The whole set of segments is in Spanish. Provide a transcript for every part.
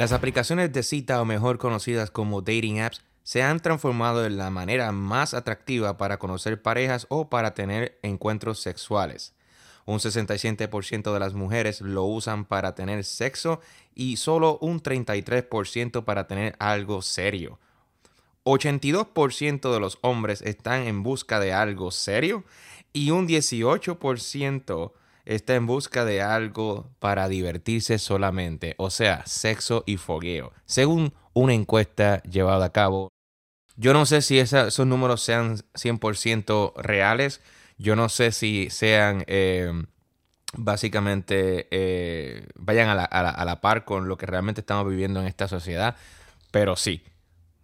Las aplicaciones de cita o mejor conocidas como dating apps se han transformado en la manera más atractiva para conocer parejas o para tener encuentros sexuales. Un 67% de las mujeres lo usan para tener sexo y solo un 33% para tener algo serio. 82% de los hombres están en busca de algo serio y un 18% está en busca de algo para divertirse solamente, o sea, sexo y fogueo, según una encuesta llevada a cabo. Yo no sé si esos números sean 100% reales, yo no sé si sean eh, básicamente, eh, vayan a la, a la par con lo que realmente estamos viviendo en esta sociedad, pero sí,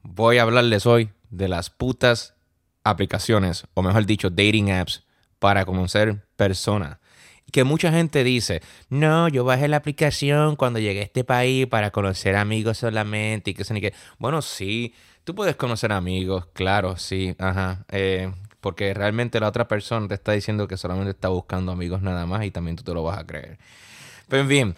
voy a hablarles hoy de las putas aplicaciones, o mejor dicho, dating apps para conocer personas que mucha gente dice, no, yo bajé la aplicación cuando llegué a este país para conocer amigos solamente y que se ni que. Bueno, sí, tú puedes conocer amigos, claro, sí, ajá. Eh, porque realmente la otra persona te está diciendo que solamente está buscando amigos nada más y también tú te lo vas a creer. Pero en fin,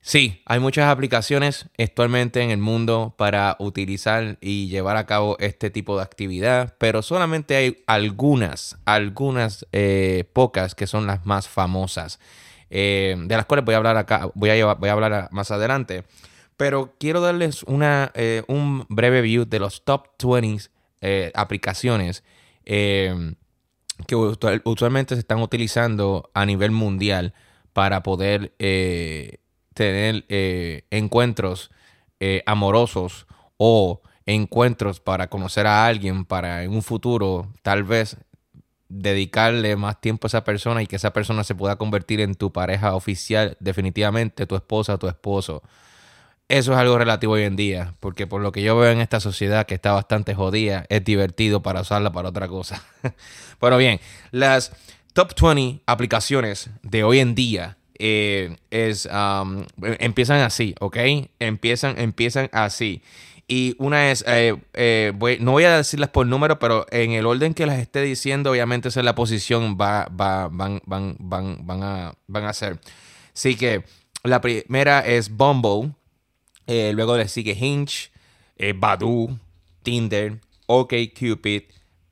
Sí, hay muchas aplicaciones actualmente en el mundo para utilizar y llevar a cabo este tipo de actividad, pero solamente hay algunas, algunas eh, pocas que son las más famosas, eh, de las cuales voy a hablar acá, voy a, voy a hablar más adelante. Pero quiero darles una, eh, un breve view de los top 20 aplicaciones que usualmente se están utilizando a nivel mundial para poder tener eh, encuentros eh, amorosos o encuentros para conocer a alguien para en un futuro tal vez dedicarle más tiempo a esa persona y que esa persona se pueda convertir en tu pareja oficial definitivamente, tu esposa, tu esposo. Eso es algo relativo hoy en día, porque por lo que yo veo en esta sociedad que está bastante jodida, es divertido para usarla para otra cosa. Bueno, bien, las top 20 aplicaciones de hoy en día eh, es, um, empiezan así, ¿ok? Empiezan, empiezan así. Y una es, eh, eh, no voy a decirlas por número, pero en el orden que las esté diciendo, obviamente esa es la posición va, va, van, van, van, van, a, van a ser. Así que la primera es Bumble, luego le sigue Hinge, Badoo, Tinder, OkCupid,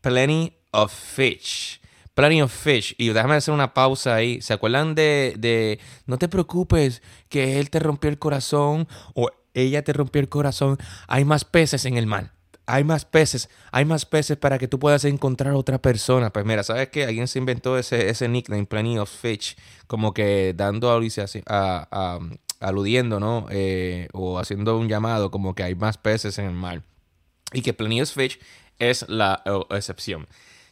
Plenty of Fish. Plenty of Fish. Y déjame hacer una pausa ahí. ¿Se acuerdan de, de No te preocupes que él te rompió el corazón o ella te rompió el corazón? Hay más peces en el mar. Hay más peces, hay más peces para que tú puedas encontrar otra persona. Pues mira, ¿sabes qué? Alguien se inventó ese, ese nickname, Plenty of Fish, como que dando a, a, a aludiendo, ¿no? Eh, o haciendo un llamado como que hay más peces en el mar. Y que Plenty of Fish es la excepción.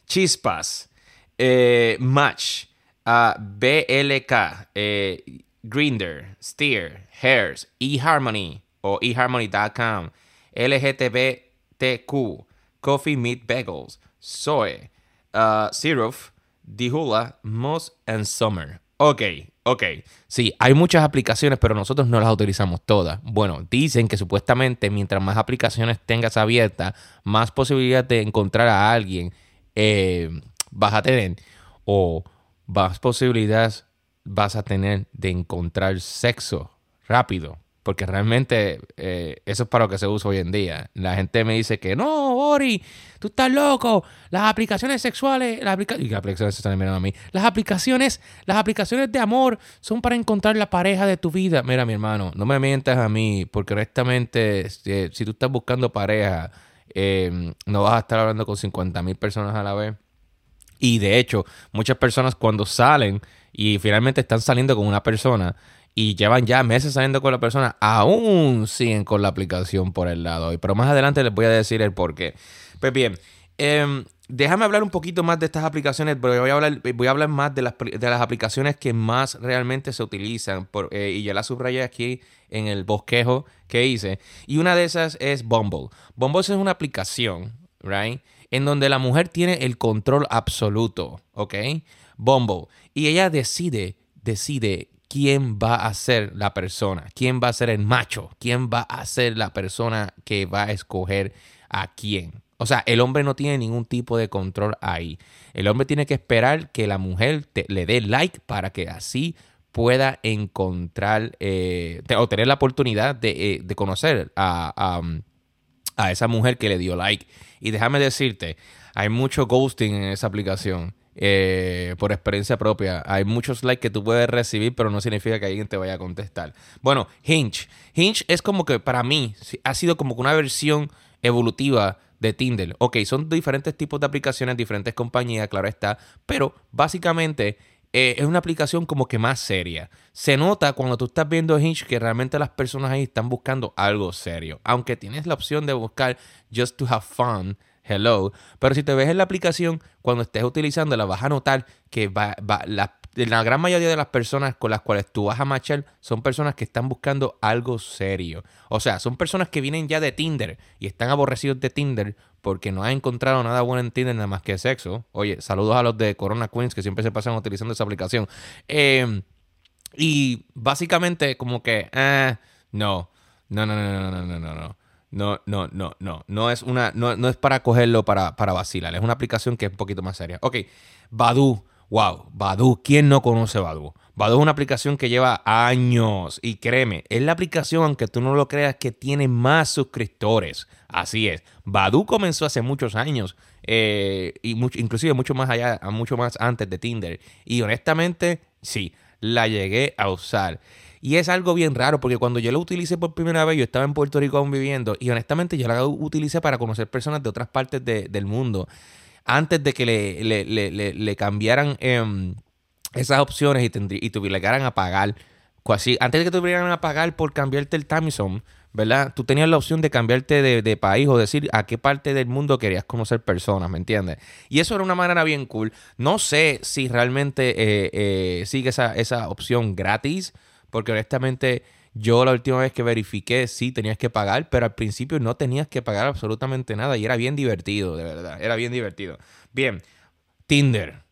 Chispas. Eh, Match, BLK, eh, Grinder, Steer, Hairs, eHarmony o eHarmony.com, LGTBTQ, Coffee Meat Bagels, Soy, uh, Dihula, Moss and Summer. Ok, ok. Sí, hay muchas aplicaciones, pero nosotros no las utilizamos todas. Bueno, dicen que supuestamente mientras más aplicaciones tengas abiertas, más posibilidad de encontrar a alguien eh, vas a tener o más posibilidades vas a tener de encontrar sexo rápido. Porque realmente eh, eso es para lo que se usa hoy en día. La gente me dice que no, Ori, tú estás loco. Las aplicaciones sexuales, las, y las aplicaciones están mirando a mí. Las aplicaciones, las aplicaciones de amor son para encontrar la pareja de tu vida. Mira, mi hermano, no me mientas a mí, porque honestamente, si, si tú estás buscando pareja, eh, no vas a estar hablando con 50 mil personas a la vez. Y de hecho, muchas personas cuando salen y finalmente están saliendo con una persona y llevan ya meses saliendo con la persona, aún siguen con la aplicación por el lado. Pero más adelante les voy a decir el por qué. Pues bien, em, déjame hablar un poquito más de estas aplicaciones, pero voy a hablar, voy a hablar más de las, de las aplicaciones que más realmente se utilizan. Eh, y ya las subrayé aquí en el bosquejo que hice. Y una de esas es Bumble. Bumble es una aplicación, right? En donde la mujer tiene el control absoluto, ¿ok? Bombo. Y ella decide, decide quién va a ser la persona, quién va a ser el macho, quién va a ser la persona que va a escoger a quién. O sea, el hombre no tiene ningún tipo de control ahí. El hombre tiene que esperar que la mujer le dé like para que así pueda encontrar eh, o tener la oportunidad de, eh, conocer a, a, esa mujer que le dio like. Y déjame decirte, hay mucho ghosting en esa aplicación. Eh, por experiencia propia. Hay muchos likes que tú puedes recibir, pero no significa que alguien te vaya a contestar. Bueno, Hinge. Hinge es como que para mí ha sido como que una versión evolutiva de Tinder. Ok, son diferentes tipos de aplicaciones, diferentes compañías, claro está, pero básicamente eh, es una aplicación como que más seria. Se nota cuando tú estás viendo Hinge que realmente las personas ahí están buscando algo serio. Aunque tienes la opción de buscar just to have fun, hello. Pero si te ves en la aplicación, cuando estés utilizándola, vas a notar que va, la, la, gran mayoría de las personas con las cuales tú vas a matchar son personas que están buscando algo serio. O sea, son personas que vienen ya de Tinder y están aborrecidos de Tinder porque no han encontrado nada bueno en Tinder nada más que sexo. Oye, saludos a los de Corona Queens que siempre se pasan utilizando esa aplicación. Em, y básicamente como que, eh, no, no, no, no, no, no, no, no, no. No, no, no, no. No es una. No, no es para cogerlo para, para vacilar. Es una aplicación que es un poquito más seria. Ok. Badu. Wow. Badu. ¿Quién no conoce Badu? Badu es una aplicación que lleva años. Y créeme, es la aplicación, aunque tú no lo creas, que tiene más suscriptores. Así es. Badu comenzó hace muchos años. Eh, y inclusive mucho más allá, mucho más antes de Tinder. Y honestamente, sí, la llegué a usar. Y es algo bien raro porque cuando yo lo utilicé por primera vez, yo estaba en Puerto Rico aún viviendo y honestamente yo la utilicé para conocer personas de otras partes del mundo. Antes de que le, cambiaran em, esas opciones y, y te obligaran a pagar. Así, antes de que te obligaran a pagar por cambiarte el time ¿verdad? Tú tenías la opción de cambiarte de, país o decir a qué parte del mundo querías conocer personas, ¿me entiendes? Y eso era una manera bien cool. No sé si realmente eh, eh, sigue esa, esa opción gratis porque honestamente yo la última vez que verifiqué sí tenías que pagar, pero al principio no tenías que pagar absolutamente nada y era bien divertido, de verdad, era bien divertido. Bien, Tinder.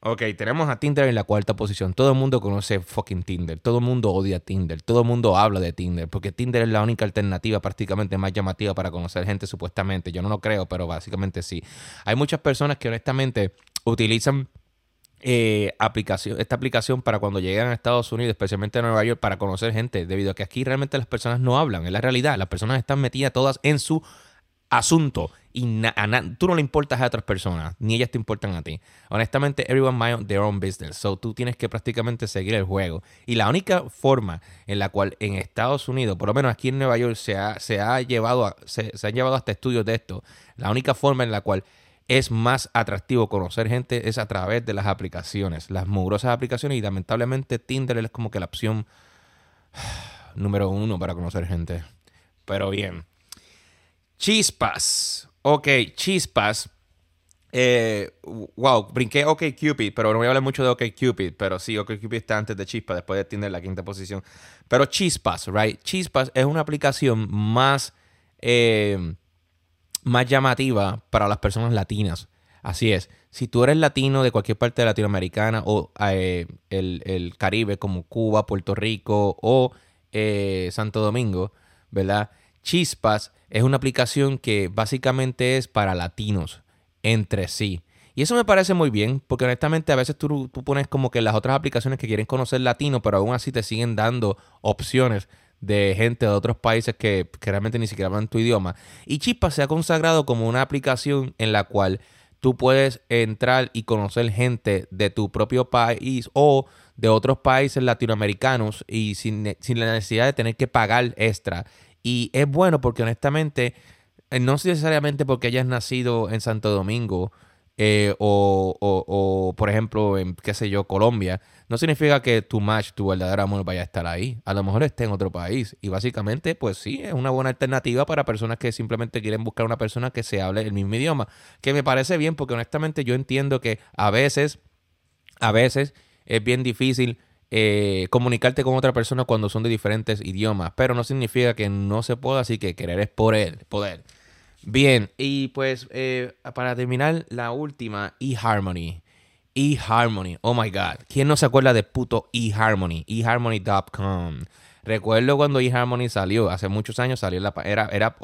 Ok, tenemos a Tinder en la cuarta posición. Todo el mundo conoce fucking Tinder. Todo el mundo odia Tinder. Todo el mundo habla de Tinder. Porque Tinder es la única alternativa prácticamente más llamativa para conocer gente supuestamente. Yo no lo creo, pero básicamente sí. Hay muchas personas que honestamente utilizan eh, aplicación, esta aplicación para cuando llegan a Estados Unidos, especialmente a Nueva York, para conocer gente, debido a que aquí realmente las personas no hablan, es la realidad, las personas están metidas todas en su asunto y tú no le importas a otras personas, ni ellas te importan a ti. Honestamente, everyone mind their own business, so tú tienes que prácticamente seguir el juego. Y la única forma en la cual en Estados Unidos, por lo menos aquí en Nueva York, se ha, se ha llevado, se, se han llevado hasta estudios de esto, la única forma en la cual es más atractivo conocer gente es a través de las aplicaciones, las mugrosas aplicaciones y lamentablemente Tinder es como que la opción número uno para conocer gente. Pero bien. Chispas. Ok, chispas. Eh, wow, brinqué OK Cupid, pero no voy a hablar mucho de OK Cupid, pero sí, OK Cupid está antes de Chispas, después de Tinder la quinta posición. Pero Chispas, right? Chispas es una aplicación más... Eh, más llamativa para las personas latinas. Así es, si tú eres latino de cualquier parte de Latinoamericana o eh, el, Caribe como Cuba, Puerto Rico o eh, Santo Domingo, ¿verdad? Chispas es una aplicación que básicamente es para latinos entre sí. Y eso me parece muy bien, porque honestamente a veces tú, tú pones como que las otras aplicaciones que quieren conocer latino, pero aún así te siguen dando opciones de gente de otros países que, realmente ni siquiera hablan tu idioma. Y Chispa se ha consagrado como una aplicación en la cual tú puedes entrar y conocer gente de tu propio país o de otros países latinoamericanos y sin, sin la necesidad de tener que pagar extra. Y es bueno porque honestamente, eh, no necesariamente porque hayas nacido en Santo Domingo eh, o, por ejemplo, en, qué sé yo, Colombia, no significa que tu match, tu verdadero amor vaya a estar ahí. A lo mejor esté en otro país. Y básicamente, pues sí, es una buena alternativa para personas que simplemente quieren buscar una persona que se hable el mismo idioma. Que me parece bien porque honestamente yo entiendo que a veces, a veces es bien difícil eh, comunicarte con otra persona cuando son de diferentes idiomas. Pero no significa que no se pueda, así que querer es poder. poder. Bien, y pues eh, para terminar, la última, eHarmony. eHarmony, oh my god. ¿Quién no se acuerda de puto eHarmony? eHarmony.com. Recuerdo cuando eHarmony salió, hace muchos años salió, la, era, era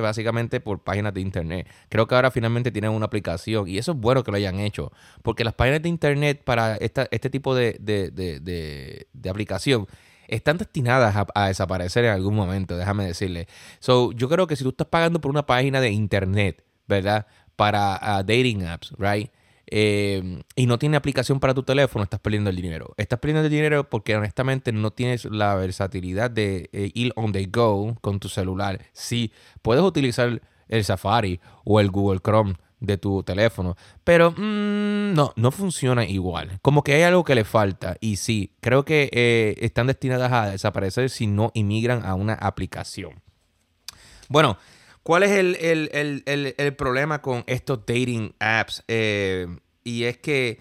básicamente por páginas de internet. Creo que ahora finalmente tienen una aplicación y eso es bueno que lo hayan hecho, porque las páginas de internet para esta, este tipo de, de, de, de aplicación están destinadas a, desaparecer en algún momento, déjame decirle. So, yo creo que si tú estás pagando por una página de internet, ¿verdad? Para uh, dating apps, right? Eh, y no tiene aplicación para tu teléfono, estás perdiendo el dinero. Estás perdiendo el dinero porque honestamente no tienes la versatilidad de eh, ir on the go con tu celular. Sí, puedes utilizar el Safari o el Google Chrome de tu teléfono, pero mm, no, no funciona igual. Como que hay algo que le falta y sí, creo que eh, están destinadas a desaparecer si no inmigran a una aplicación. Bueno, ¿Cuál es el, problema con estos dating apps? Eh, y es que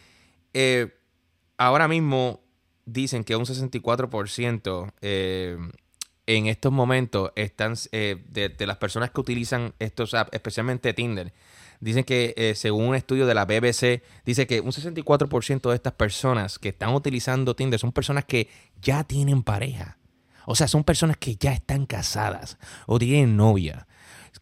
eh, ahora mismo dicen que un 64% eh, en estos momentos están de, las personas que utilizan estos apps, especialmente Tinder, dicen que según un estudio de la BBC, dice que un 64% de estas personas que están utilizando Tinder son personas que ya tienen pareja. O sea, son personas que ya están casadas o tienen novia.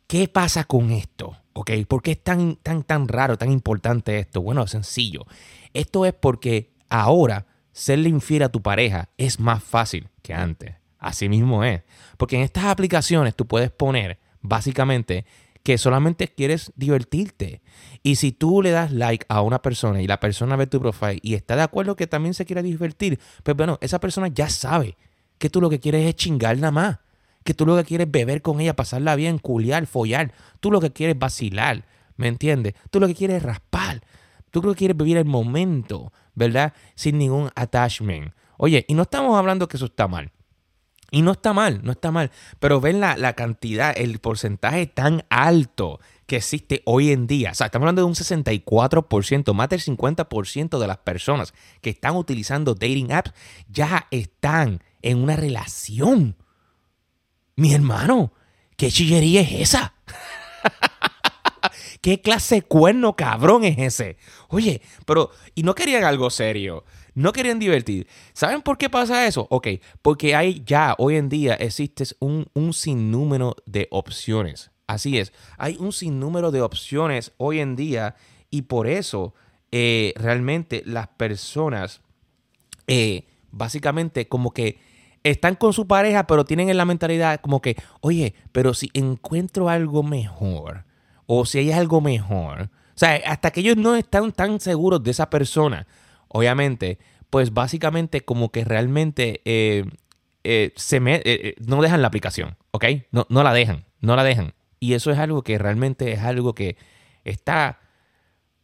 ¿Qué pasa con esto? ¿Ok? ¿Por qué es tan, tan, tan raro, tan importante esto? Bueno, sencillo. Esto es porque ahora serle infiel a tu pareja es más fácil que antes. Así mismo es. Porque en estas aplicaciones tú puedes poner básicamente que solamente quieres divertirte. Y si tú le das like a una persona y la persona ve tu profile y está de acuerdo que también se quiera divertir, pues bueno, esa persona ya sabe que tú lo que quieres es chingar nada más que tú lo que quieres beber con ella, pasarla bien, culiar, follar. Tú lo que quieres vacilar, ¿me entiendes? Tú lo que quieres raspar. Tú lo que quieres vivir el momento, ¿verdad? Sin ningún attachment. Oye, y no estamos hablando que eso está mal. Y no está mal, no está mal. Pero ven la, la cantidad, el porcentaje tan alto que existe hoy en día. O sea, estamos hablando de un 64%, más del 50% de las personas que están utilizando dating apps ya están en una relación. Mi hermano, ¿qué chillería es esa? ¿Qué clase de cuerno cabrón es ese? Oye, pero, y no querían algo serio, no querían divertir. ¿Saben por qué pasa eso? Ok, porque hay ya, hoy en día existe un, un sinnúmero de opciones. Así es, hay un sinnúmero de opciones hoy en día y por eso eh, realmente las personas eh, básicamente como que están con su pareja, pero tienen en la mentalidad como que, oye, pero si encuentro algo mejor, o si hay algo mejor, o sea, hasta que ellos no están tan seguros de esa persona, obviamente, pues básicamente como que realmente eh, eh, se me, eh, no dejan la aplicación, ¿ok? No, no la dejan, no la dejan. Y eso es algo que realmente es algo que está,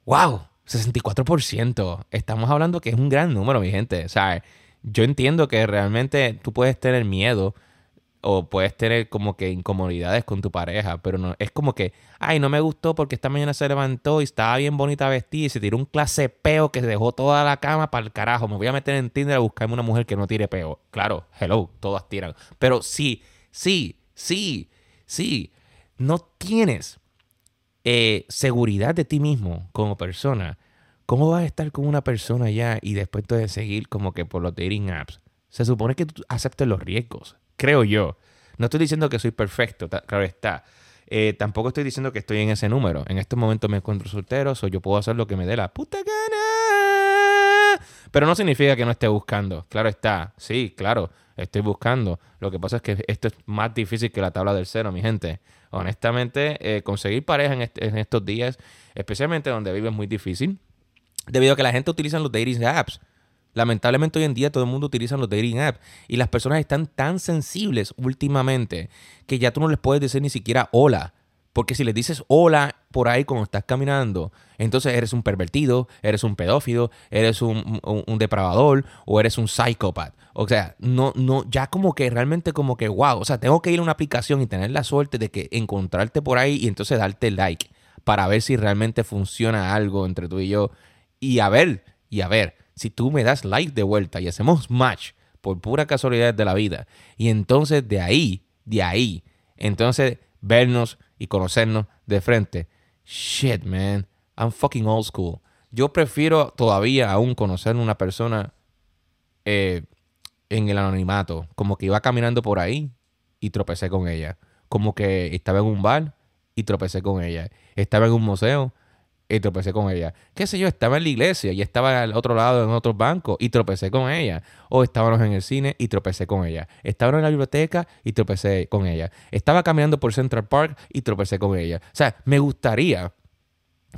wow, 64%. Estamos hablando que es un gran número, mi gente. O sea, yo entiendo que realmente tú puedes tener miedo o puedes tener como que incomodidades con tu pareja, pero no es como que, ay, no me gustó porque esta mañana se levantó y estaba bien bonita vestida y se tiró un clase peo que se dejó toda la cama para el carajo. Me voy a meter en Tinder a buscarme una mujer que no tire peo. Claro, hello, todas tiran. Pero sí, sí, sí, sí, no tienes eh, seguridad de ti mismo como persona ¿Cómo vas a estar con una persona ya y después de seguir como que por los dating apps? Se supone que tú aceptes los riesgos, creo yo. No estoy diciendo que soy perfecto, claro está. Eh, tampoco estoy diciendo que estoy en ese número. En este momento me encuentro soltero, o yo puedo hacer lo que me dé la puta gana. Pero no significa que no esté buscando. Claro está. Sí, claro, estoy buscando. Lo que pasa es que esto es más difícil que la tabla del cero, mi gente. Honestamente, eh, conseguir pareja en, en estos días, especialmente donde vives, es muy difícil debido a que la gente utiliza los dating apps. Lamentablemente hoy en día todo el mundo utiliza los dating apps y las personas están tan sensibles últimamente que ya tú no les puedes decir ni siquiera hola. Porque si les dices hola por ahí cuando estás caminando, entonces eres un pervertido, eres un pedófilo, eres un, depravador o eres un psicópata. O sea, no, no, ya como que realmente como que wow. O sea, tengo que ir a una aplicación y tener la suerte de que encontrarte por ahí y entonces darte like para ver si realmente funciona algo entre tú y yo y a ver, y a ver, si tú me das like de vuelta y hacemos match por pura casualidad de la vida, y entonces de ahí, de ahí, entonces vernos y conocernos de frente. Shit, man. I'm fucking old school. Yo prefiero todavía aún conocer a una persona eh, en el anonimato, como que iba caminando por ahí y tropecé con ella. Como que estaba en un bar y tropecé con ella. Estaba en un museo y tropecé con ella. Qué sé yo, estaba en la iglesia y estaba al otro lado en otro banco y tropecé con ella. O estábamos en el cine y tropecé con ella. Estaba en la biblioteca y tropecé con ella. Estaba caminando por Central Park y tropecé con ella. O sea, me gustaría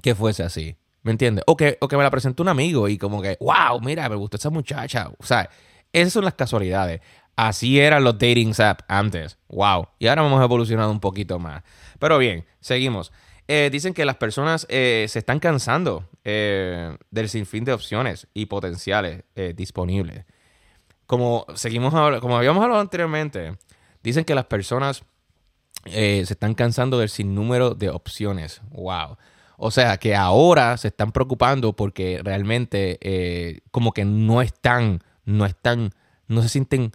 que fuese así. ¿Me entiendes? O que, o que me la presentó un amigo y como que, wow, mira, me gustó esa muchacha. O sea, esas son las casualidades. Así eran los dating apps antes. Wow. Y ahora hemos evolucionado un poquito más. Pero bien, seguimos. Eh, dicen que las personas eh, se están cansando eh, del sinfín de opciones y potenciales disponibles. Como, seguimos como habíamos hablado anteriormente, dicen que las personas se están cansando del sinnúmero de opciones. Wow. O sea, que ahora se están preocupando porque realmente como que no están, no están, no se sienten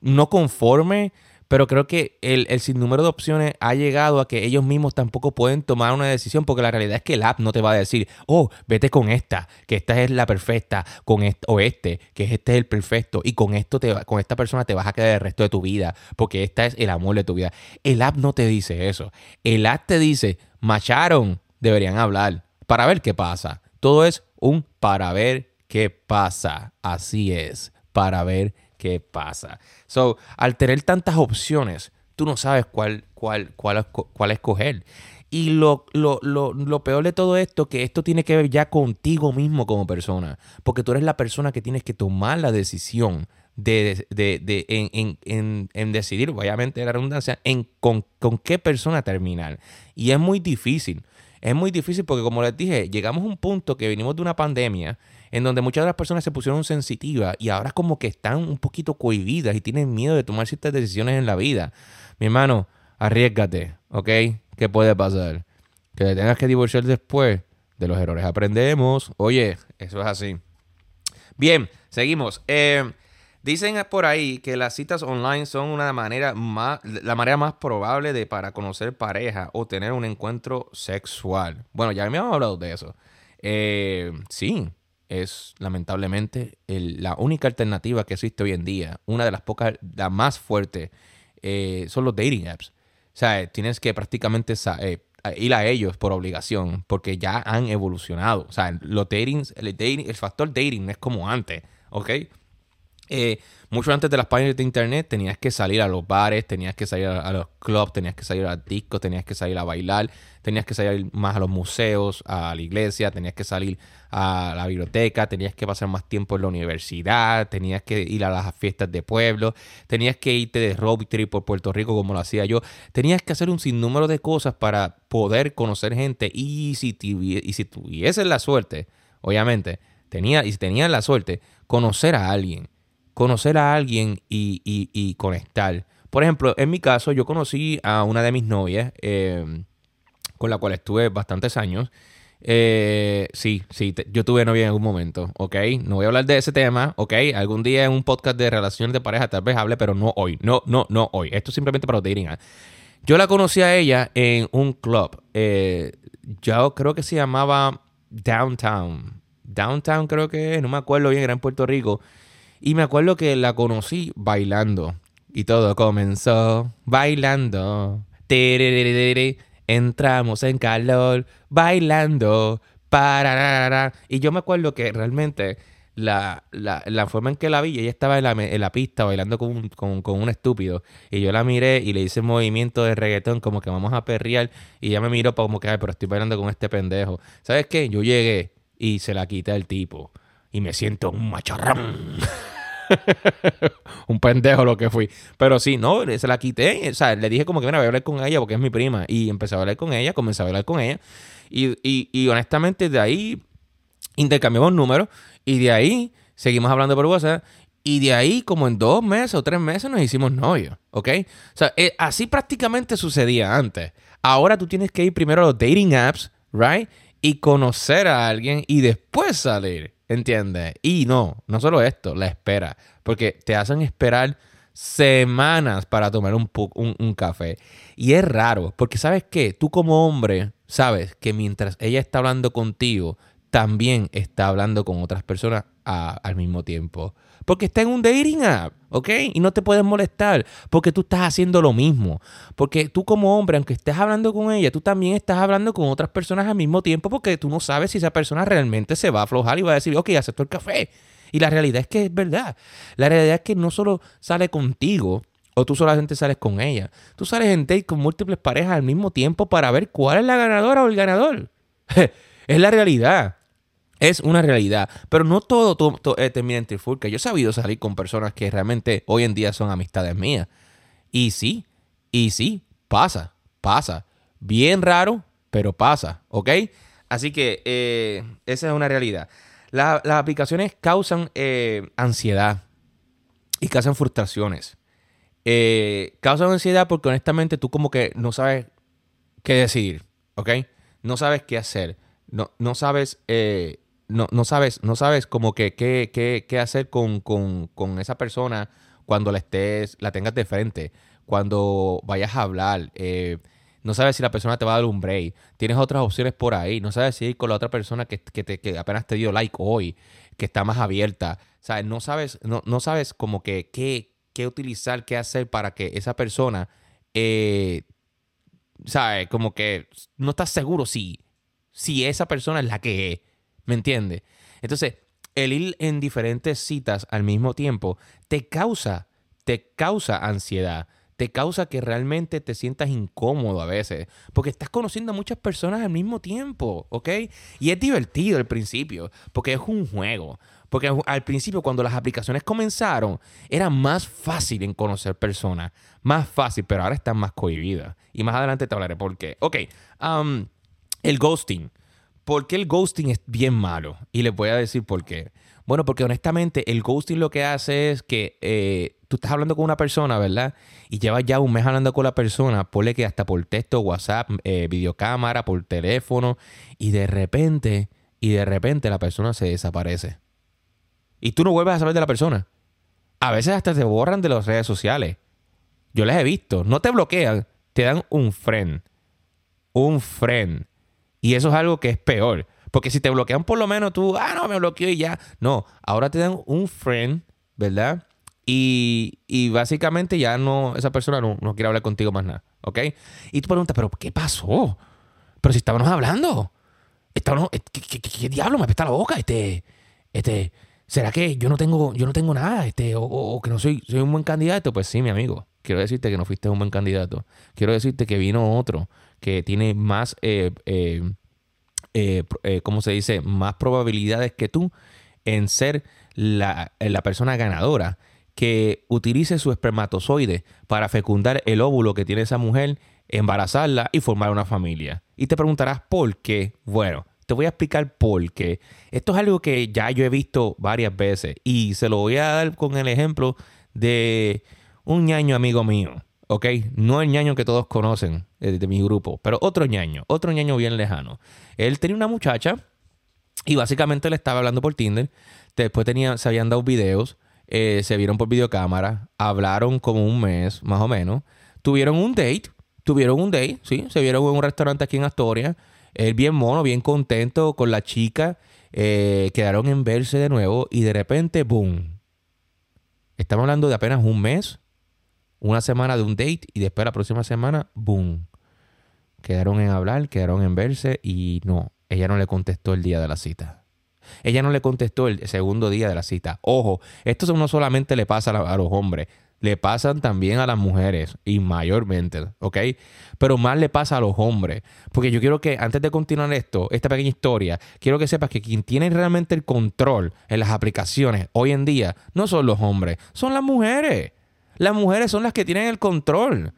no conformes pero creo que el, el, sinnúmero de opciones ha llegado a que ellos mismos tampoco pueden tomar una decisión, porque la realidad es que el app no te va a decir, oh, vete con esta, que esta es la perfecta, con o este, que este es el perfecto, y con esto te con esta persona te vas a quedar el resto de tu vida, porque esta es el amor de tu vida. El app no te dice eso. El app te dice, macharon, deberían hablar, para ver qué pasa. Todo es un para ver qué pasa. Así es, para ver qué pasa. So, al tener tantas opciones, tú no sabes cuál, cuál, cuál, cuál escoger. Y lo, lo, lo, lo, peor de todo esto, que esto tiene que ver ya contigo mismo como persona. Porque tú eres la persona que tienes que tomar la decisión de, de, de en, en, en, decidir, obviamente la redundancia, en con, con qué persona terminar. Y es muy difícil. Es muy difícil porque, como les dije, llegamos a un punto que venimos de una pandemia en donde muchas de las personas se pusieron sensitivas y ahora como que están un poquito cohibidas y tienen miedo de tomar ciertas decisiones en la vida. Mi hermano, arriesgate, ¿ok? ¿Qué puede pasar? Que te tengas que divorciar después. De los errores aprendemos. Oye, eso es así. Bien, seguimos. Eh, dicen por ahí que las citas online son una manera más, la manera más probable de para conocer pareja o tener un encuentro sexual. Bueno, ya me hemos hablado de eso. Eh, sí, es lamentablemente la única alternativa que existe hoy en día. Una de las pocas, la más fuerte, eh, son los dating apps. O sea, tienes que prácticamente eh, ir a ellos por obligación, porque ya han evolucionado. O sea, los datings, el, dating, el factor dating no es como antes, ¿ok? Eh, mucho antes de las páginas de internet tenías que salir a los bares, tenías que salir a, los clubs, tenías que salir a discos, tenías que salir a bailar, tenías que salir más a los museos, a la iglesia, tenías que salir a la biblioteca, tenías que pasar más tiempo en la universidad, tenías que ir a las fiestas de pueblo, tenías que irte de road trip por Puerto Rico como lo hacía yo, tenías que hacer un sinnúmero de cosas para poder conocer gente y si, y si tuvieses la suerte, obviamente, tenía, y si tenías la suerte, conocer a alguien conocer a alguien y, conectar. Por ejemplo, en mi caso, yo conocí a una de mis novias, eh, con la cual estuve bastantes años. Eh, sí, sí, yo tuve novia en algún momento, ¿ok? No voy a hablar de ese tema, ¿ok? Algún día en un podcast de relaciones de pareja tal vez hable, pero no hoy, no, no, no hoy. Esto es simplemente para los. Yo la conocí a ella en un club, eh, yo creo que se llamaba Downtown. Downtown creo que, no me acuerdo bien, era en Puerto Rico. Y me acuerdo que la conocí bailando. Y todo comenzó bailando. Entramos en calor, bailando. Y yo me acuerdo que realmente la, forma en que la vi, ella estaba en la, en la pista bailando con un, con, con, un estúpido. Y yo la miré y le hice movimiento de reggaetón, como que vamos a perrear. Y ella me miró como que, pero estoy bailando con este pendejo. ¿Sabes qué? Yo llegué y se la quité al tipo. Y me siento un macharrón. un pendejo lo que fui. Pero sí, no, se la quité. O sea, le dije como que, mira, voy a hablar con ella porque es mi prima. Y empecé a hablar con ella, comencé a hablar con ella. Y, y, honestamente, de ahí intercambiamos números. Y de ahí seguimos hablando por WhatsApp. Y de ahí, como en dos meses o tres meses, nos hicimos novios, ¿ok? O sea, eh, así prácticamente sucedía antes. Ahora tú tienes que ir primero a los dating apps, ¿right? Y conocer a alguien y después salir. ¿Entiendes? Y no, no solo esto, la espera. Porque te hacen esperar semanas para tomar un, un, café. Y es raro, porque sabes que tú como hombre sabes que mientras ella está hablando contigo, también está hablando con otras personas al mismo tiempo. Porque está en un dating app, ¿ok? Y no te puedes molestar porque tú estás haciendo lo mismo. Porque tú como hombre, aunque estés hablando con ella, tú también estás hablando con otras personas al mismo tiempo porque tú no sabes si esa persona realmente se va a aflojar y va a decir, ok, acepto el café. Y la realidad es que es verdad. La realidad es que no solo sale contigo, o tú solamente sales con ella. Tú sales en date con múltiples parejas al mismo tiempo para ver cuál es la ganadora o el ganador. es la realidad. Es una realidad. Pero no todo, eh, termina en trifulca. Yo he sabido salir con personas que realmente hoy en día son amistades mías. Y sí, y sí, pasa, pasa. Bien raro, pero pasa, ¿ok? Así que eh, esa es una realidad. las aplicaciones causan eh, ansiedad y causan frustraciones. causan ansiedad porque honestamente tú como que no sabes qué decidir, ¿ok? No sabes qué hacer. No, no sabes no, no sabes, no sabes como que qué, qué, qué hacer con, esa persona cuando la estés, la tengas de frente, cuando vayas a hablar. Eh, no sabes si la persona te va a dar un break. Tienes otras opciones por ahí. No sabes si ir con la otra persona que, te, apenas te dio like hoy, que está más abierta. ¿Sabes? No sabes, no, no sabes como que qué, qué utilizar, qué hacer para que esa persona, eh, ¿sabes? Como que no estás seguro si, si esa persona es la que es. ¿Me entiendes? Entonces, el ir en diferentes citas al mismo tiempo te causa, te causa ansiedad, te causa que realmente te sientas incómodo a veces, porque estás conociendo a muchas personas al mismo tiempo, ¿ok? Y es divertido al principio, porque es un juego. Porque al principio, cuando las aplicaciones comenzaron, era más fácil en conocer personas. Más fácil, pero ahora están más cohibidas. Y más adelante te hablaré por qué. Ok, um, el ghosting. ¿Por qué el ghosting es bien malo? Y les voy a decir por qué. Bueno, porque honestamente el ghosting lo que hace es que eh, tú estás hablando con una persona, ¿verdad? Y llevas ya un mes hablando con la persona, ponle que hasta por texto, WhatsApp, eh, videocámara, por teléfono, y de repente, y de repente la persona se desaparece. Y tú no vuelves a saber de la persona. A veces hasta te borran de las redes sociales. Yo las he visto. No te bloquean, te dan un friend. Un friend. Y eso es algo que es peor. Porque si te bloquean por lo menos tú, ah, no, me bloqueó y ya. No, ahora te dan un friend, ¿verdad? Y, básicamente ya no, esa persona no, quiere hablar contigo más nada, ¿ok? Y tú preguntas, pero ¿qué pasó? Pero si estábamos hablando. Estábamos, ¿qué, diablo me apesta la boca? Este, este, ¿será que yo no tengo, yo no tengo nada? Este, o, que no soy, soy un buen candidato? Pues sí, mi amigo. Quiero decirte que no fuiste un buen candidato. Quiero decirte que vino otro que tiene más, eh, eh, eh, ¿cómo se dice? Más probabilidades que tú en ser la, la persona ganadora que utilice su espermatozoide para fecundar el óvulo que tiene esa mujer, embarazarla y formar una familia. Y te preguntarás por qué. Bueno, te voy a explicar por qué. Esto es algo que ya yo he visto varias veces y se lo voy a dar con el ejemplo de un ñaño amigo mío. ¿Ok? No el ñaño que todos conocen eh, de, mi grupo, pero otro ñaño, otro ñaño bien lejano. Él tenía una muchacha y básicamente le estaba hablando por Tinder. Después tenía, se habían dado videos, eh, se vieron por videocámara, hablaron como un mes, más o menos. Tuvieron un date, tuvieron un date, sí, se vieron en un restaurante aquí en Astoria. Él bien mono, bien contento con la chica. Eh, quedaron en verse de nuevo y de repente, boom. Estamos hablando de apenas un mes una semana de un date y después la próxima semana, boom. Quedaron en hablar, quedaron en verse y no, ella no le contestó el día de la cita. Ella no le contestó el segundo día de la cita. Ojo, esto no solamente le pasa a los hombres, le pasan también a las mujeres y mayormente, ¿ok? Pero más le pasa a los hombres. Porque yo quiero que, antes de continuar esto, esta pequeña historia, quiero que sepas que quien tiene realmente el control en las aplicaciones hoy en día no son los hombres, son las mujeres. Las mujeres son las que tienen el control.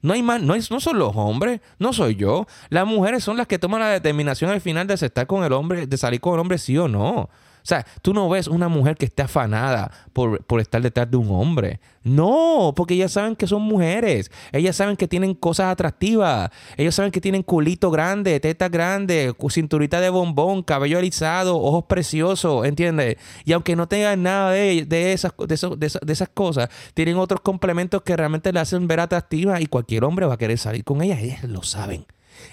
No hay más, no, no son los hombres, no soy yo. Las mujeres son las que toman la determinación al final de aceptar con el hombre, de salir con el hombre sí o no. O sea, tú no ves una mujer que esté afanada por, estar detrás de un hombre. No, porque ellas saben que son mujeres. Ellas saben que tienen cosas atractivas. Ellas saben que tienen culito grande, tetas grandes, cinturita de bombón, cabello alisado, ojos preciosos, ¿entiendes? Y aunque no tengan nada de, de, esas, de, esas, cosas, tienen otros complementos que realmente le hacen ver atractiva y cualquier hombre va a querer salir con ellas. Ellas lo saben.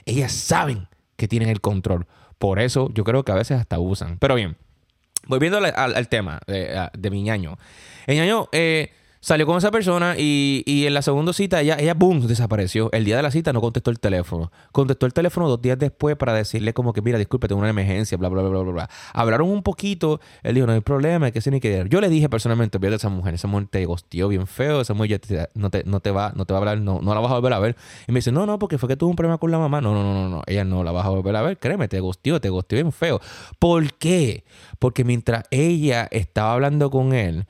Ellas saben que tienen el control. Por eso yo creo que a veces hasta usan. Pero bien, volviendo al, tema de, de, mi ñaño. El ñaño, eh, Salió con esa persona y, en la segunda cita ella, ella, boom, desapareció. El día de la cita no contestó el teléfono. Contestó el teléfono dos días después para decirle como que, mira, disculpe, tengo una emergencia, bla, bla, bla, bla, bla. Hablaron un poquito. Él dijo, no hay problema, que se ni que Yo le dije personalmente, olvídate a esa mujer. Esa mujer te gosteó bien feo. Esa mujer ya no, te, no, te va, no te va a hablar, no, no la vas a volver a ver. Y me dice, no, no, porque fue que tuvo un problema con la mamá. No, no, no, no, no. Ella no la vas a volver a ver. Créeme, te gosteó, te gosteó bien feo. ¿Por qué? Porque mientras ella estaba hablando con él,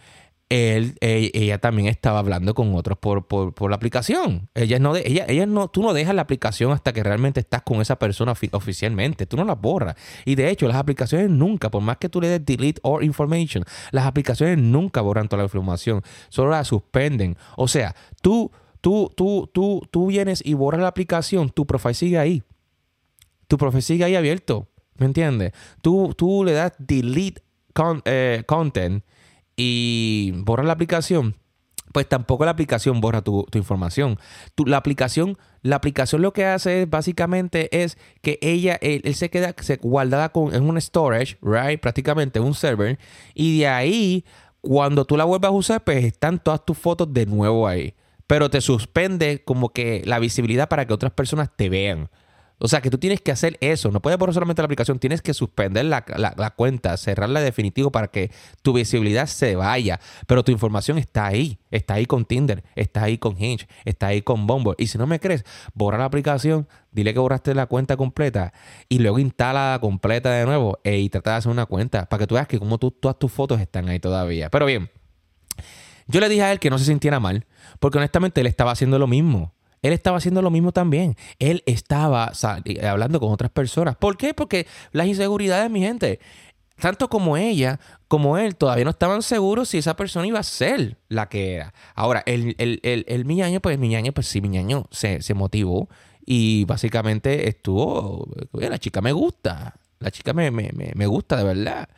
él, ella, también estaba hablando con otros por, por, la aplicación. Ella no, ella, ella no, tú no dejas la aplicación hasta que realmente estás con esa persona oficialmente. Tú no la borras. Y de hecho, las aplicaciones nunca, por más que tú le des delete or information, las aplicaciones nunca borran toda la información. Solo la suspenden. O sea, tú, tú, tú, tú, tú vienes y borras la aplicación, tu profile sigue ahí. Tu profile sigue ahí abierto. ¿Me entiendes? Tú, tú le das delete eh, content y borra la aplicación, pues tampoco la aplicación borra tu, información. la aplicación, la aplicación lo que hace es básicamente es que ella, él, se queda se guardada con, en un storage, right? Prácticamente un server. Y de ahí, cuando tú la vuelvas a usar, pues están todas tus fotos de nuevo ahí. Pero te suspende como que la visibilidad para que otras personas te vean. O sea, que tú tienes que hacer eso. No puedes borrar solamente la aplicación, tienes que suspender la, cuenta, cerrarla definitivo para que tu visibilidad se vaya. Pero tu información está ahí. Está ahí con Tinder, está ahí con Hinge, está ahí con Bumble. Y si no me crees, borra la aplicación, dile que borraste la cuenta completa y luego instala completa de nuevo e, y trata de hacer una cuenta para que tú veas que como tú, todas tus fotos están ahí todavía. Pero bien, yo le dije a él que no se sintiera mal, porque honestamente él estaba haciendo lo mismo. Él estaba haciendo lo mismo también. Él estaba hablando con otras personas. ¿Por qué? Porque las inseguridades, mi gente, tanto como ella como él todavía no estaban seguros si esa persona iba a ser la que era. Ahora, el, el, el, el Miñaño, pues Miñaño, pues sí, Miñaño se, se motivó y básicamente estuvo, la chica me gusta, la chica me, me, me gusta de verdad.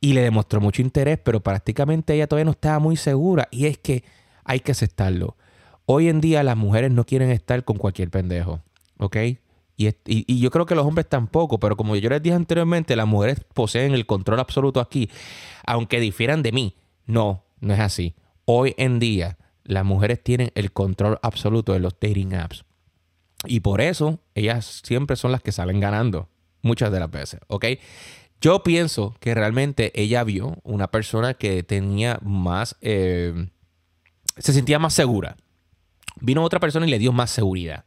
Y le demostró mucho interés, pero prácticamente ella todavía no estaba muy segura. Y es que hay que aceptarlo. Hoy en día las mujeres no quieren estar con cualquier pendejo, ¿ok? Y, yo creo que los hombres tampoco, pero como yo les dije anteriormente, las mujeres poseen el control absoluto aquí, aunque difieran de mí. No, no es así. Hoy en día las mujeres tienen el control absoluto de los dating apps. Y por eso ellas siempre son las que salen ganando, muchas de las veces, ¿ok? Yo pienso que realmente ella vio una persona que tenía más, eh, se sentía más segura, Vino otra persona y le dio más seguridad.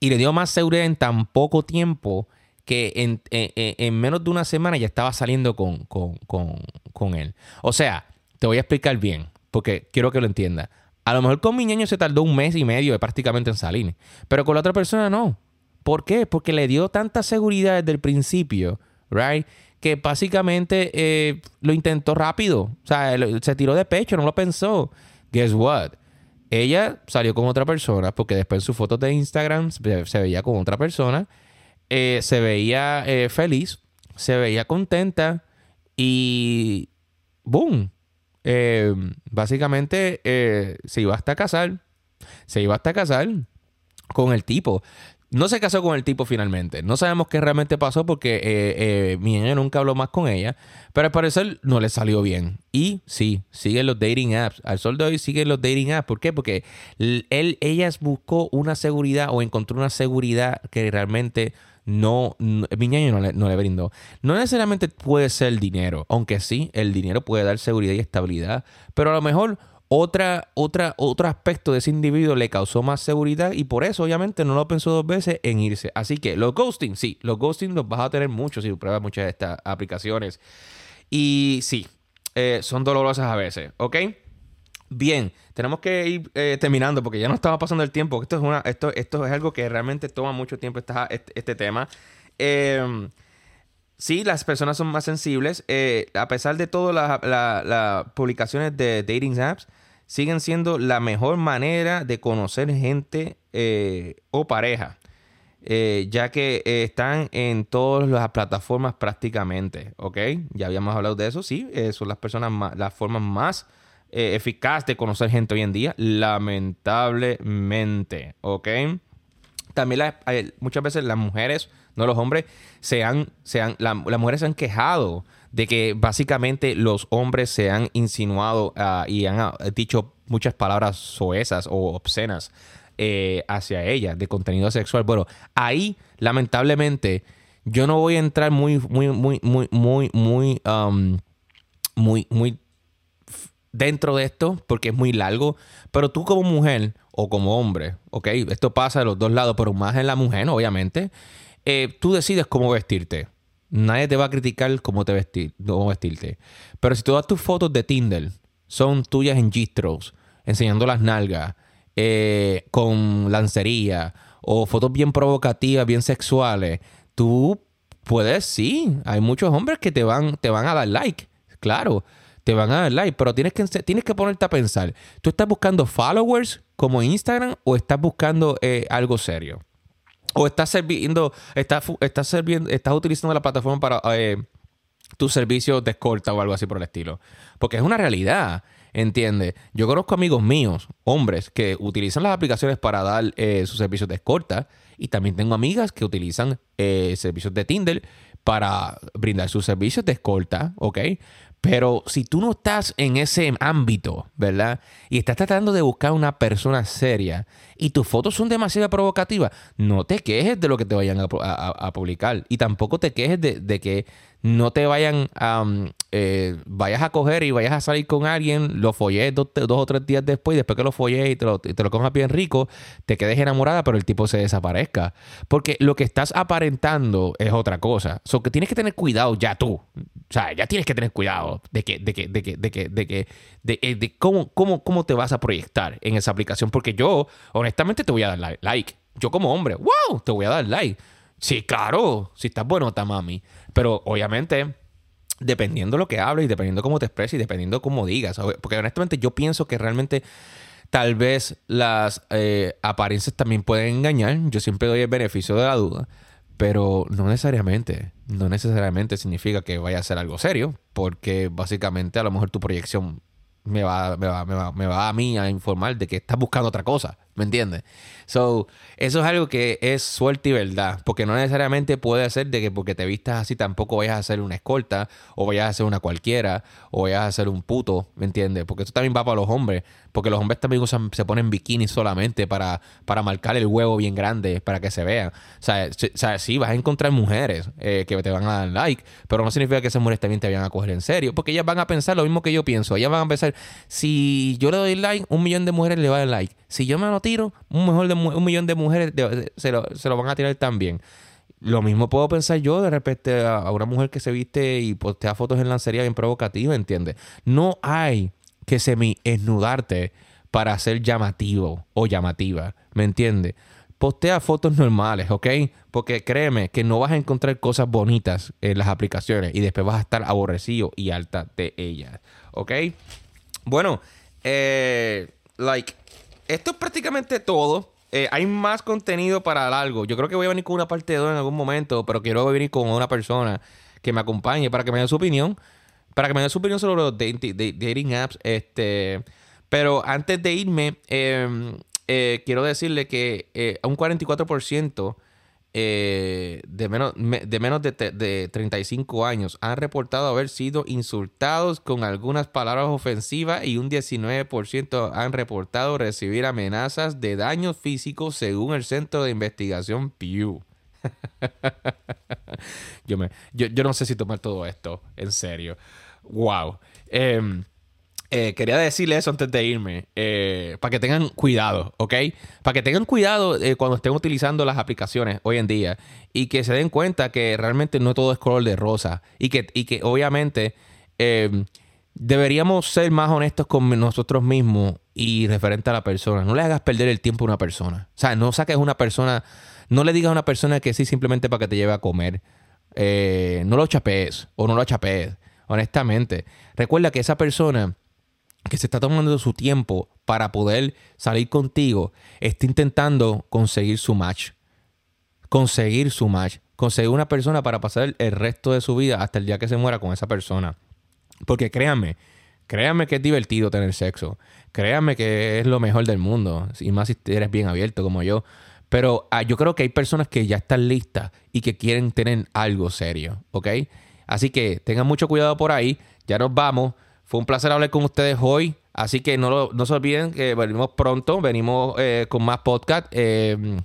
Y le dio más seguridad en tan poco tiempo que en, menos de una semana ya estaba saliendo con, con, él. O sea, te voy a explicar bien, porque quiero que lo entiendas. A lo mejor con mi niño se tardó un mes y medio prácticamente en salir, pero con la otra persona no. ¿Por qué? Porque le dio tanta seguridad desde el principio, right? Que básicamente eh, lo intentó rápido. O sea, se tiró de pecho, no lo pensó. Guess what? Ella salió con otra persona porque después en sus fotos de Instagram se veía con otra persona. Eh, se veía eh, feliz, se veía contenta y ¡boom! Eh, básicamente se iba hasta casar. Se iba hasta casar con el tipo. No se casó con el tipo finalmente. No sabemos qué realmente pasó porque eh, eh, mi niña nunca habló más con ella. Pero al parecer no le salió bien. Y sí, siguen los dating apps. Al sol de hoy siguen los dating apps. ¿Por qué? Porque él, ella buscó una seguridad o encontró una seguridad que realmente no, mi niño no le, no le, brindó. No necesariamente puede ser el dinero, aunque sí, el dinero puede dar seguridad y estabilidad, pero a lo mejor otra, otra, otro aspecto de ese individuo le causó más seguridad y por eso obviamente no lo pensó dos veces en irse. Así que los ghosting, sí, los ghosting los vas a tener muchos si pruebas muchas de estas aplicaciones. Y sí, eh, son dolorosas a veces, ¿ok? Bien, tenemos que ir eh, terminando porque ya no estaba pasando el tiempo. Esto es, una, esto, esto es algo que realmente toma mucho tiempo este, este, tema. Eh, Sí, las personas son más sensibles. a pesar de todas las publicaciones de dating apps, siguen siendo la mejor manera de conocer gente eh, o pareja, eh, ya que eh, están en todas las plataformas prácticamente, ¿ok? Ya habíamos hablado de eso, sí, son las personas más, las formas más eficaces de conocer gente hoy en día, lamentablemente, ¿ok? También muchas veces las mujeres No, los hombres se han, se han las mujeres se han quejado de que básicamente los hombres se han insinuado ah, y han ah, dicho muchas palabras soezas o obscenas eh, hacia ella de contenido sexual. Bueno, ahí lamentablemente yo no voy a entrar muy, muy, muy, muy, muy, muy, um, muy, muy dentro de esto porque es muy largo. Pero tú como mujer o como hombre, ¿ok? Esto pasa de los dos lados, pero más en la mujer, obviamente. Eh, tú decides cómo vestirte. Nadie te va a criticar cómo, te vestir, cómo vestirte. Pero si todas tus fotos de Tinder son tuyas en gistros, enseñando las nalgas, eh, con lancería, o fotos bien provocativas, bien sexuales, tú puedes, sí. Hay muchos hombres que te van, te van a dar like. Claro, te van a dar like, pero tienes que, tienes que ponerte a pensar. ¿Tú estás buscando followers como Instagram o estás buscando eh, algo serio? O estás sirviendo, estás, estás, estás utilizando la plataforma para eh, tu servicio de escolta o algo así por el estilo. Porque es una realidad. ¿Entiendes? Yo conozco amigos míos, hombres, que utilizan las aplicaciones para dar eh, sus servicios de escolta. Y también tengo amigas que utilizan eh, servicios de Tinder para brindar sus servicios de escolta, ¿ok? Pero si tú no estás en ese ámbito, ¿verdad? Y estás tratando de buscar una persona seria y tus fotos son demasiado provocativas, no te quejes de lo que te vayan a, publicar. Y tampoco te quejes de, que no te vayan a... Eh, vayas a coger y vayas a salir con alguien, lo follé dos, o tres días después, y después que lo follé y te lo, te lo cojas bien rico, te quedes enamorada, pero el tipo se desaparezca. Porque lo que estás aparentando es otra cosa. So que tienes que tener cuidado ya tú. O sea, ya tienes que tener cuidado de que, de que, de que, de que, de que, de, eh, cómo, cómo, cómo te vas a proyectar en esa aplicación. Porque yo, honestamente, te voy a dar like. Yo como hombre, wow, te voy a dar like. Sí, claro, si estás bueno, mami. Pero obviamente dependiendo lo que hables y dependiendo cómo te expreses y dependiendo cómo digas. Porque honestamente yo pienso que realmente tal vez las eh, apariencias también pueden engañar. Yo siempre doy el beneficio de la duda. Pero no necesariamente, no necesariamente significa que vaya a ser algo serio, porque básicamente a lo mejor tu proyección me va, me va, me va, me va a mí a informar de que estás buscando otra cosa. ¿Me entiendes? So, eso es algo que es suerte y verdad. Porque no necesariamente puede ser de que porque te vistas así tampoco vayas a ser una escolta, o vayas a ser una cualquiera, o vayas a ser un puto, ¿me entiendes? Porque eso también va para los hombres. Porque los hombres también usan, se ponen bikinis solamente para, para marcar el huevo bien grande, para que se vean. O sea, sí, vas a encontrar mujeres eh, que te van a dar like, pero no significa que esas mujeres también te vayan a coger en serio. Porque ellas van a pensar lo mismo que yo pienso. Ellas van a pensar, si yo le doy like, un millón de mujeres le va a dar like. Si yo me lo tiro, un, mejor de, un millón de mujeres se, lo, van a tirar también. Lo mismo puedo pensar yo de repente a, una mujer que se viste y postea fotos en lancería bien provocativa, ¿entiendes? No hay que semi-esnudarte para ser llamativo o llamativa, ¿me entiendes? Postea fotos normales, ¿ok? Porque créeme que no vas a encontrar cosas bonitas en las aplicaciones y después vas a estar aborrecido y alta de ellas, ¿ok? Bueno, eh, like, esto es prácticamente todo. Eh, hay más contenido para largo. Yo creo que voy a venir con una parte 2 en algún momento, pero quiero venir con una persona que me acompañe para que me dé su opinión. Para que me dé su opinión sobre los dating, apps. Este, pero antes de irme, em, eh, quiero decirle que eh, un 44% eh, de menos, de, menos de, de, 35 años han reportado haber sido insultados con algunas palabras ofensivas y un 19% han reportado recibir amenazas de daños físicos según el Centro de Investigación Pew. yo, me, yo, yo, no sé si tomar todo esto en serio. Wow. Quería decirle eso antes de irme, eh, para que tengan cuidado, ¿ok? Para que tengan cuidado eh, cuando estén utilizando las aplicaciones hoy en día y que se den cuenta que realmente no todo es color de rosa y que, y que obviamente deberíamos ser más honestos con nosotros mismos y referente a la persona. No le hagas perder el tiempo a una persona. O sea, no saques una persona, no le digas a una persona que sí simplemente para que te lleve a comer. no lo chapees o no lo chapees, honestamente. Recuerda que esa persona que se está tomando su tiempo para poder salir contigo, está intentando conseguir su match. Conseguir su match. Conseguir una persona para pasar el resto de su vida hasta el día que se muera con esa persona. Porque créanme, créanme que es divertido tener sexo. Créanme que es lo mejor del mundo. Y más si eres bien abierto como yo. Pero ah, yo creo que hay personas que ya están listas y que quieren tener algo serio, ¿ok? Así que tengan mucho cuidado por ahí. Ya nos vamos. Fue un placer hablar con ustedes hoy. Así que no, no se olviden que venimos pronto. Venimos eh, con más podcast. Eh,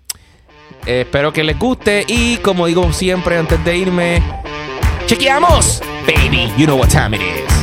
espero que les guste. Y como digo siempre antes de irme, chequeamos. Baby, you know what time it is.